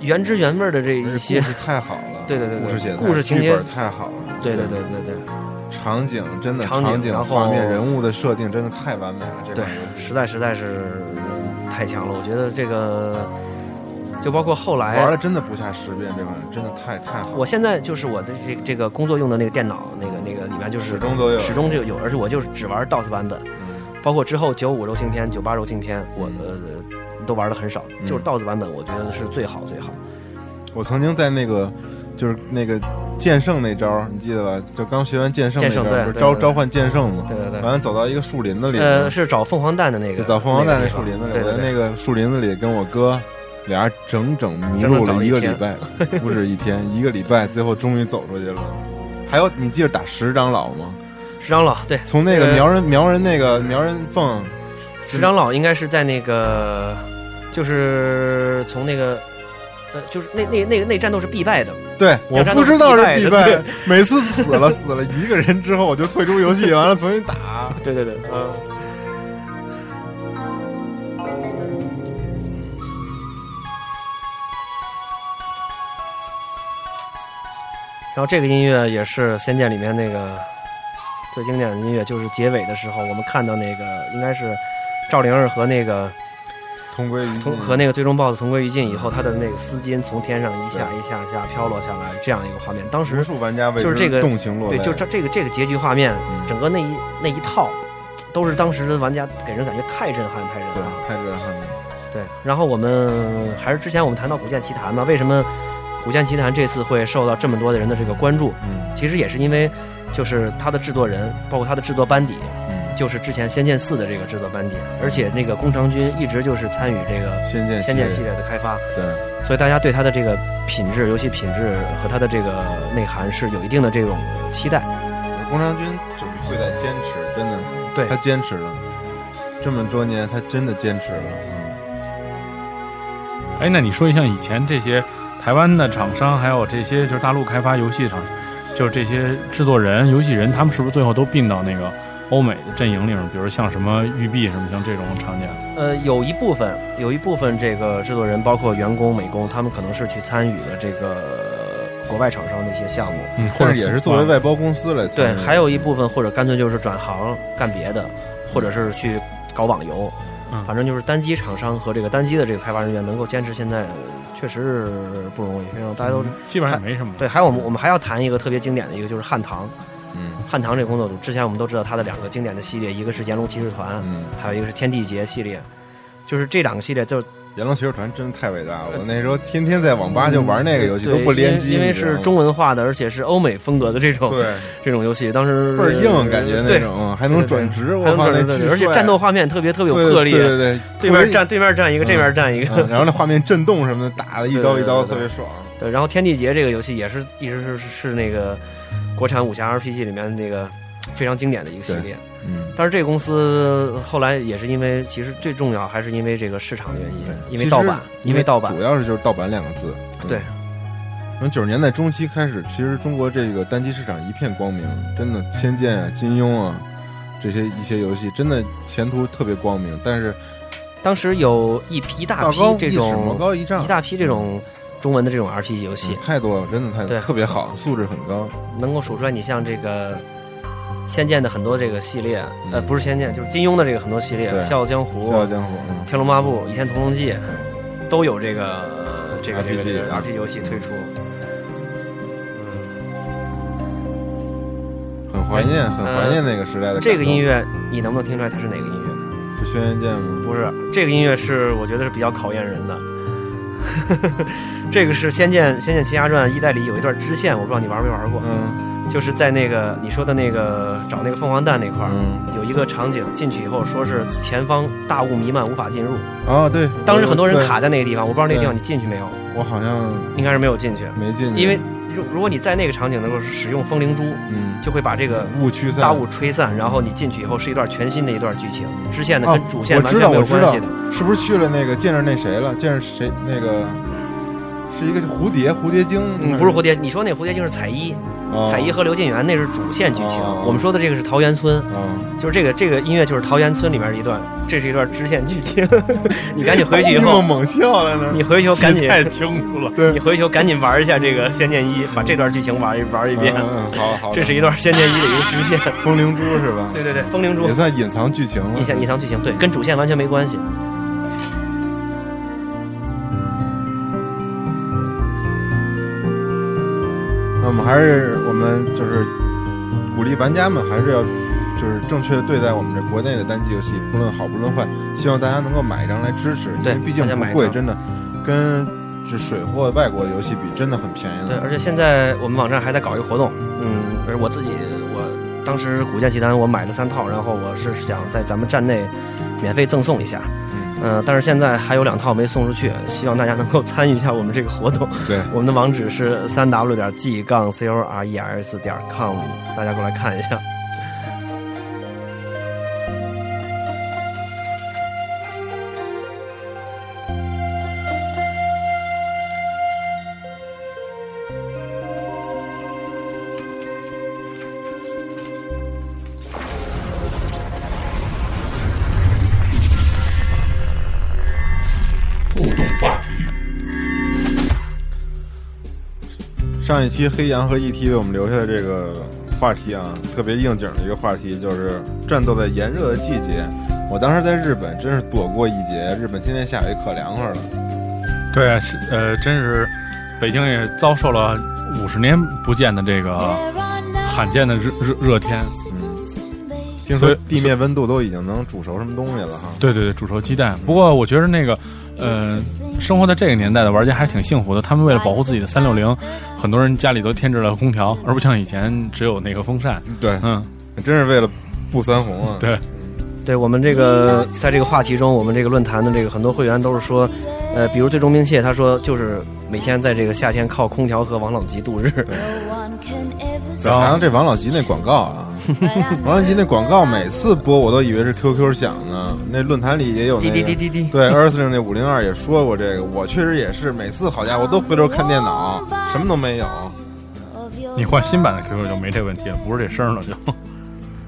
原汁原味的这一些故，事太好了，对对对对故事写得太故事情节太好了，对对对对对场景真的场景然后画面、人物的设定真的太完美了，这对实在实在是太强了。我觉得这个，就包括后玩来的，真的不下十遍，这款真的太太好。我现在就是我的这这个工作用的那个电脑，那个那个里面就是始终都有始终就有，而且我就是只玩 DOS 版本，嗯包括之后九五柔情篇、九八柔情篇，我呃都玩的很少，嗯就是 DOS 版本，我觉得是最好最好。我曾经在那个就是那个剑圣那招，你记得吧？就刚学完剑圣那招，是召召唤剑圣嘛？对对对完了走到一个树林子里，呃，是找凤凰蛋的那个，就找凤凰蛋那树林子里，我在那个树林子里跟我哥俩人整整迷路了一个礼拜，不止一天，一个礼拜，最后终于走出去了。还有，你记得打十长老吗？十长老对，从那个呃苗人苗人那个苗人凤，十长老应该是在那个，就是从那个。呃，就是那那那个那战斗是必败的，对，我不知道是必败的必败，每次死了死了一个人之后，我就退出游戏，完了重新打。对对对，嗯。然后这个音乐也是《仙剑》里面那个最经典的音乐，就是结尾的时候，我们看到那个应该是赵灵儿和那个同归于尽同和那个最终 BOSS 同归于尽以后，他的那个丝巾从天上一下一下下飘落下来，这样一个画面。当无时数玩家就是这个动情落泪。对，就这这个这个结局画面，嗯整个那一那一套，都是当时的玩家给人感觉太震撼，太震撼了。太震撼了。对，然后我们还是之前我们谈到《古剑奇谭》嘛，为什么《古剑奇谭》这次会受到这么多的人的这个关注？嗯其实也是因为，就是它的制作人，包括它的制作班底，嗯，就是之前《仙剑四》的这个制作班底，而且那个宫长军一直就是参与这个仙剑《仙剑系列列的开发，对，所以大家对它的这个品质、游戏品质和它的这个内涵是有一定的这种期待。宫长军就是会在坚持，真的，对他坚持了这么多年，他真的坚持了。嗯哎，那你说一下以前这些台湾的厂商，还有这些就是大陆开发游戏厂，就是这些制作人、游戏人，他们是不是最后都并到那个欧美的阵营里面？比如像什么育碧什么像这种厂家？呃，有一部分有一部分这个制作人，包括员工、美工，他们可能是去参与了这个国外厂商的一些项目。嗯，或者也是作为外包公司来参对，还有一部分或者干脆就是转行干别的，或者是去搞网游。嗯反正就是单机厂商和这个单机的这个开发人员能够坚持，现在呃确实是不容易。因为大家都是基本上也没什么。对，还有我们我们还要谈一个特别经典的一个，就是汉唐。嗯。汉唐这个工作组，之前我们都知道它的两个经典的系列，一个是炎龙骑士团，嗯，还有一个是天地劫系列。就是这两个系列，就是炎龙骑士团真的太伟大了！我那时候天天在网吧就玩那个游戏，对都不联机，因为是中文化的，而且是欧美风格的这种对。这种游戏，当时倍儿硬，感觉那种，嗯还能转职，我靠，还能转那巨对对而且战斗画面特别特别有对魄力，对对对，对面站对面站一个，嗯。这边站一个，嗯然后那画面震动什么的，打的一刀一刀，特别爽。对，然后天地劫这个游戏也是一直是是是那个国产武侠 RPG 里面那个非常经典的一个系列。嗯，但是这个公司后来也是因为，其实最重要还是因为这个市场的原因，因为盗版，因为盗版主。要是就是盗版两个字。嗯对，从九十年代中期开始，其实中国这个单机市场一片光明，真的，《仙剑》啊、金庸啊这些一些游戏，真的前途特别光明。但是当时有一批一大批这种高一丈，一大批这种中文的这种 RPG 游戏嗯，太多了，真的太对特别好，素质很高。能够数出来。你像这个《仙剑》的很多这个系列，呃，嗯不是《仙剑》，就是金庸的这个很多系列，《笑傲江湖》笑傲江湖，嗯，天龙八部》《倚天屠龙记》都有这个呃这个这个 RPG 这个啊 RPG 游戏推出。很怀念，很怀念那个时代的。呃这个音乐你能不能听出来它是哪个音乐？是轩辕剑吗？不是，这个音乐是我觉得是比较考验人的。这个是《仙剑》《仙剑奇侠传》一代里有一段支线，我不知道你玩没玩过，嗯。就是在那个你说的那个找那个凤凰蛋那块儿，嗯，有一个场景，进去以后说是前方大雾弥漫，无法进入。哦对，当时很多人卡在那个地方，我不知道那个地方你进去没有，我好像应该是没有进去，没进去，因为如如果你在那个场景能够使用风灵珠，嗯，就会把这个雾驱散大雾吹散，然后你进去以后是一段全新的一段剧情，支线的啊跟主线完全没有关系的。是不是去了那个见着那谁了？见着谁那个是一个蝴蝶蝴蝶精，嗯，不是蝴蝶，你说那蝴蝶精是彩衣，哦彩衣和刘晋元那是主线剧情哦。我们说的这个是桃源村，哦就是这个这个音乐就是桃源村里面的一段，这是一段支线剧情。你赶紧回去以后，猛笑了呢？你回去以后赶紧，太清楚了。对你回去以后赶紧玩一下这个《仙剑一》，把这段剧情玩一玩一遍。嗯嗯好好，这是一段《仙剑一》的一个支线。风铃珠是吧？对对对，风铃珠也算隐藏剧情了。隐藏隐藏剧情，对，跟主线完全没关系。我们还是我们就是鼓励玩家们还是要就是正确的对待我们这国内的单机游戏，不论好不论坏，希望大家能够买一张来支持，因对为毕竟不贵，真的跟是水货外国的游戏比，真的很便宜对，而且现在我们网站还在搞一个活动，嗯，而我自己我当时《古剑奇谭》我买了三套，然后我是想在咱们站内免费赠送一下，嗯，嗯、但是现在还有两套没送出去，希望大家能够参与一下我们这个活动。对，我们的网址是三 w 点 g 杠 c o r e s 点 com，大家过来看一下。上一期黑羊和 ET 为我们留下的这个话题啊，特别应景的一个话题，就是战斗在炎热的季节，我当时在日本真是躲过一劫，日本天天下雨，可凉快了。对啊，是呃，真是北京也遭受了五十年不见的这个罕见的热热热天。听说地面温度都已经能煮熟什么东西了哈。对对对，煮熟鸡蛋。不过我觉得那个，呃，生活在这个年代的玩家还是挺幸福的。他们为了保护自己的三六零，很多人家里都添置了空调，而不像以前只有那个风扇。对，嗯，真是为了不三红啊。对，对我们这个在这个话题中，我们这个论坛的这个很多会员都是说，呃，比如最终兵器，他说就是每天在这个夏天靠空调和王老吉度日。然后这王老吉那广告啊，王安吉那广告每次播我都以为是 QQ 响呢。那论坛里也有、那个、滴滴滴滴滴。对，二四零那五零二也说过这个，我确实也是每次好家伙都回头看电脑，什么都没有。你换新版的 QQ 就没这问题了，不是这声了就。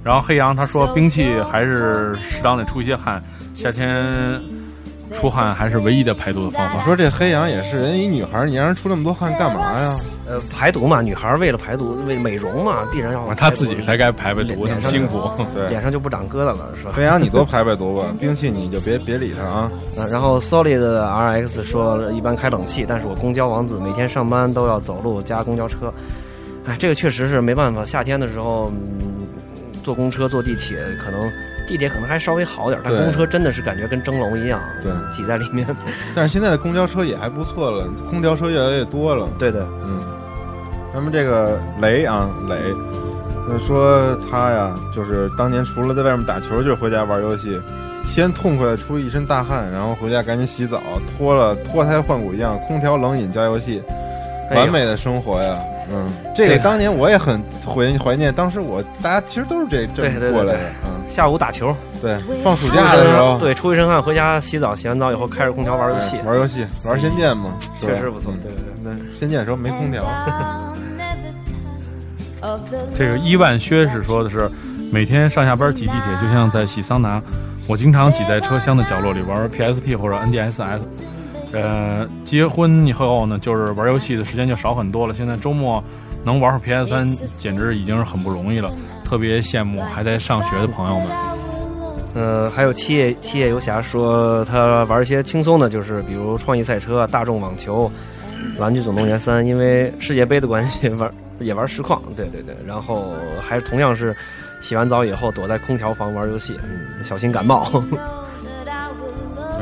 然后黑羊他说兵器还是适当的出一些汗，夏天出汗还是唯一的排毒的方法。我说这黑羊也是人一女孩，你让人出那么多汗干嘛呀？呃，排毒嘛，女孩为了排毒，为美容嘛，必然要。她自己才该排排毒，那么辛苦。对，脸上就不长疙瘩了，是吧？黑羊，你多排排毒吧，兵器你就别别理他啊。啊，然后 Solid RX 说一般开冷气，但是我公交王子每天上班都要走路加公交车。哎，这个确实是没办法，夏天的时候，嗯，坐公车、坐地铁，可能地铁可能还稍微好点，但公车真的是感觉跟蒸笼一样，对，挤在里面。但是现在的公交车也还不错了，空调车越来越多了。对的，嗯。咱们这个雷啊，雷，说他呀，就是当年除了在外面打球，就是回家玩游戏，先痛快的出一身大汗，然后回家赶紧洗澡，脱了脱胎换骨一样，空调冷饮加游戏，完美的生活呀。嗯，这个当年我也很怀怀念，当时我大家其实都是这这么过来的。嗯，下午打球，对，放暑假的时候，对，出一身汗，回家洗澡，洗完澡以后开着空调玩游戏，玩游戏，玩仙剑嘛，确实不错。对对对，那仙剑的时候没空调。这个伊万薛是说的是，每天上下班挤地铁就像在洗桑拿，我经常挤在车厢的角落里玩 PSP 或者 NDSS。呃，结婚以后呢，就是玩游戏的时间就少很多了。现在周末能玩会 PS 三，简直已经是很不容易了。特别羡慕还在上学的朋友们。呃，还有七夜七夜游侠说他玩一些轻松的，就是比如创意赛车、大众网球、玩具总动员三，因为世界杯的关系玩也玩实况。对对对，然后还同样是洗完澡以后躲在空调房玩游戏，嗯，小心感冒。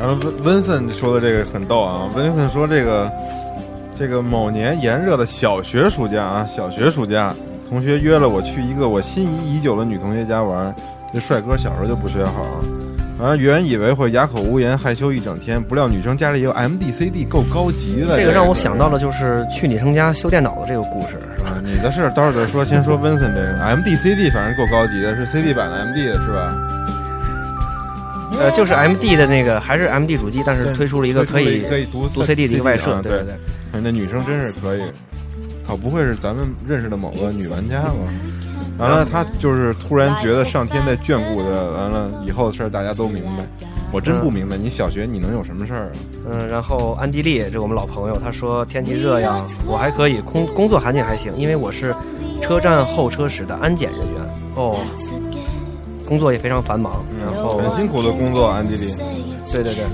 然后温温森说的这个很逗啊，温森说这个这个某年炎热的小学暑假啊，小学暑假，同学约了我去一个我心仪已久的女同学家玩。这帅哥小时候就不学好，啊，原以为会哑口无言、害羞一整天，不料女生家里有 MDCD，够高级的。这个让我想到了就是去女生家修电脑的这个故事，是吧？你的事儿待会儿再说，先说温森这个 MDCD，反正够高级的，是 CD 版的 MD 的是吧？呃，就是 M D 的那个，还是 M D 主机，但是推出了一个可以可以读读 C D 的一个外设，对对对。那女生真是可以，好不会是咱们认识的某个女玩家吧？完了，她就是突然觉得上天在眷顾她，完了以后的事儿大家都明白。我真不明白，你小学你能有什么事儿啊？嗯，然后安迪丽，这我们老朋友，他说天气热呀，我还可以，工工作环境还行，因为我是车站候车室的安检人员哦。工作也非常繁忙，然后很辛苦的工作，安迪丽。对对对，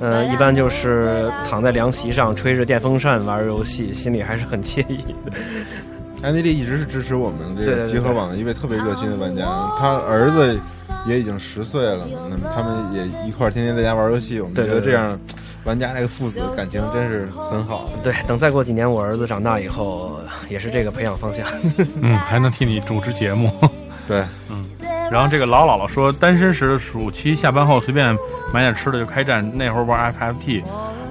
呃，一般就是躺在凉席上吹着电风扇玩游戏，心里还是很惬意的。安迪丽一直是支持我们这个集合网的一位特别热心的玩家，他儿子也已经十岁了，那么他们也一块儿天天在家玩游戏，我们觉得这样玩家这个父子感情真是很好。对，等再过几年我儿子长大以后，也是这个培养方向。嗯，还能替你主持节目。对，嗯。然后这个老姥姥说，单身时暑期下班后随便买点吃的就开战，那会儿玩 FFT，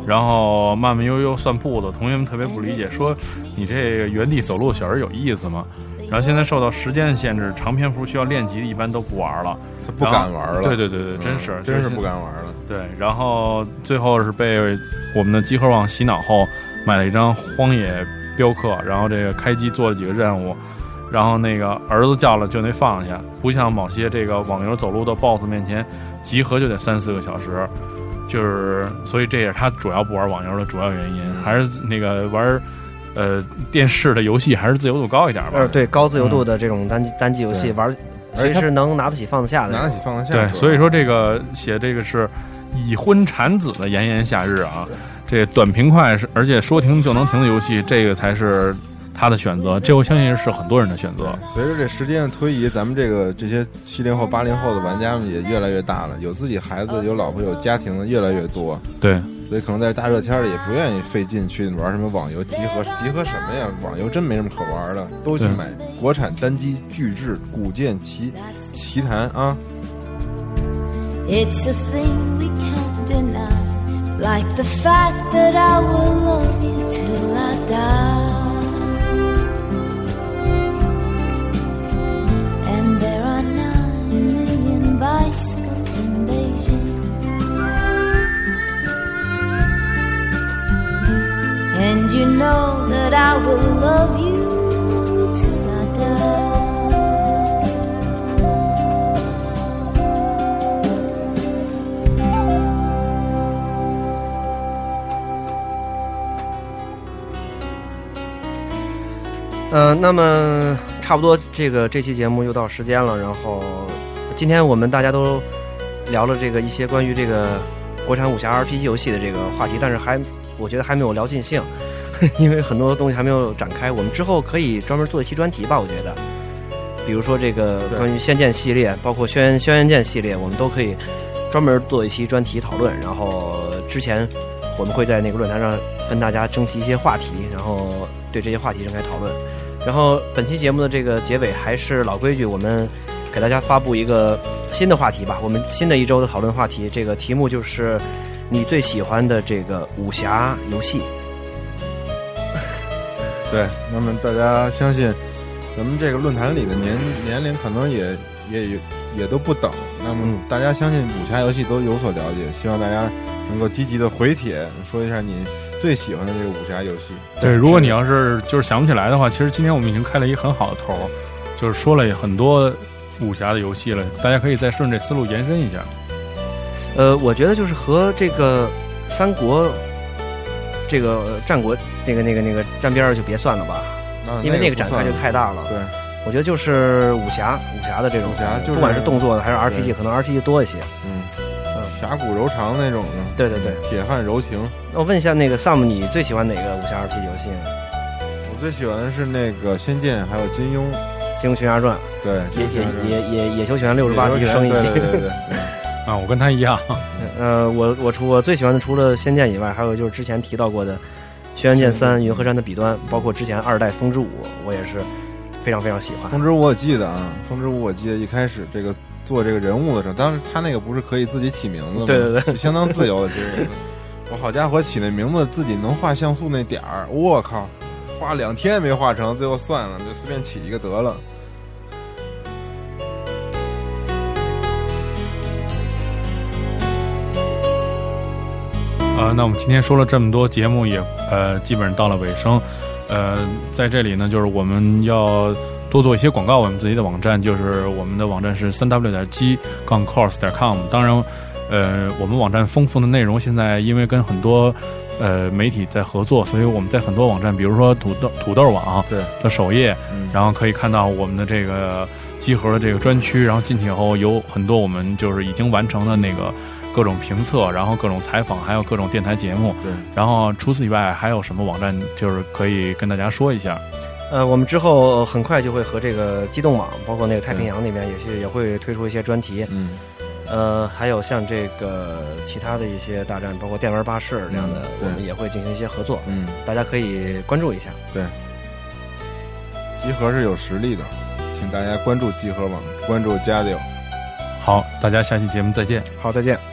然后慢慢悠悠算步子。同学们特别不理解，说你这个原地走路小人有意思吗？然后现在受到时间的限制，长篇幅需要练级的一般都不玩了，他不敢玩了。对对对对，真是真是不敢玩了。对，然后最后是被我们的集合网洗脑后，买了一张荒野镖客，然后这个开机做了几个任务。然后那个儿子叫了就得放下，不像某些这个网游走路的 BOSS 面前集合就得三四个小时，就是所以这也是他主要不玩网游的主要原因，还是那个玩呃电视的游戏还是自由度高一点吧。呃，对高自由度的这种单机单机游戏玩而且它随时能拿得起放得下的。拿得起放得下。对，所以说这个写这个是已婚产子的炎炎夏日啊，这短平快是而且说停就能停的游戏，这个才是他的选择，这我相信是很多人的选择。随着这时间的推移，咱们这个这些七零后、八零后的玩家们也越来越大了，有自己孩子、有老婆、有家庭的越来越多，对，所以可能在大热天里也不愿意费劲去玩什么网游集合，集合什么呀？网游真没什么可玩的，都去买国产单机巨制《古剑奇奇谭》啊！It's a thing we can't deny, like the fact that I will love you till I die. And you know that I will love you till I die. 嗯、那么差不多这个这期节目又到时间了，然后今天我们大家都聊了这个一些关于这个国产武侠 RPG 游戏的这个话题，但是还我觉得还没有聊尽兴，因为很多东西还没有展开。我们之后可以专门做一期专题吧，我觉得，比如说这个关于《仙剑》系列，包括《轩辕轩辕剑》系列，我们都可以专门做一期专题讨论。然后之前我们会在那个论坛上跟大家征集一些话题，然后对这些话题展开讨论。然后本期节目的这个结尾还是老规矩，我们给大家发布一个新的话题吧。我们新的一周的讨论话题，这个题目就是你最喜欢的这个武侠游戏。对，那么大家相信，咱们这个论坛里的年年龄可能也也也也都不等。那么嗯大家相信武侠游戏都有所了解，希望大家能够积极的回帖，说一下你最喜欢的这个武侠游戏。对，如果你要是就是想不起来的话，其实今天我们已经开了一个很好的头，就是说了很多武侠的游戏了，大家可以再顺着思路延伸一下。呃，我觉得就是和这个三国、这个战国那个那个那个沾边儿就别算了吧，啊因为那个展开就太大了。对，我觉得就是武侠，武侠的这种武侠就是不管是动作的还是 RPG，可能 RPG 多一些。嗯，侠骨柔肠那种的，对对对。铁汉柔情。那我问一下，那个 Sam，你最喜欢哪个武侠 RPG 游戏呢？我最喜欢的是那个《仙剑》，还有金庸。《金庸群侠传》对，野野野野野球拳六十八集野球升一级。对对对 啊，我跟他一样。呃，我我除我最喜欢的除了《仙剑》以外，还有就是之前提到过的《轩辕剑三》《云和山的彼端》，包括之前二代《风之舞》，我也是非常非常喜欢。风之舞我记得啊，风之舞我记得一开始这个做这个人物的时候，当时他那个不是可以自己起名字吗？对对对相当自由的。其实我好家伙，起那名字自己能画像素那点儿，我靠，画两天也没画成，最后算了，就随便起一个得了。呃，那我们今天说了这么多节目也，呃基本上到了尾声。呃，在这里呢，就是我们要多做一些广告。我们自己的网站就是我们的网站是三 w 点 g 杠 course 点 com。当然，呃，我们网站丰富的内容现在因为跟很多呃媒体在合作，所以我们在很多网站，比如说土豆土豆网对，的首页，嗯，然后可以看到我们的这个集合的这个专区，然后进去以后有很多我们就是已经完成的那个各种评测，然后各种采访，还有各种电台节目。对，然后除此以外，还有什么网站就是可以跟大家说一下？呃，我们之后很快就会和这个机动网，包括那个太平洋那边，也是也会推出一些专题。嗯，呃，还有像这个其他的一些大战，包括电玩巴士这样的，嗯我们也会进行一些合作，嗯，大家可以关注一下。对集合是有实力的，请大家关注集合网，关注加六。好，大家下期节目再见。好，再见。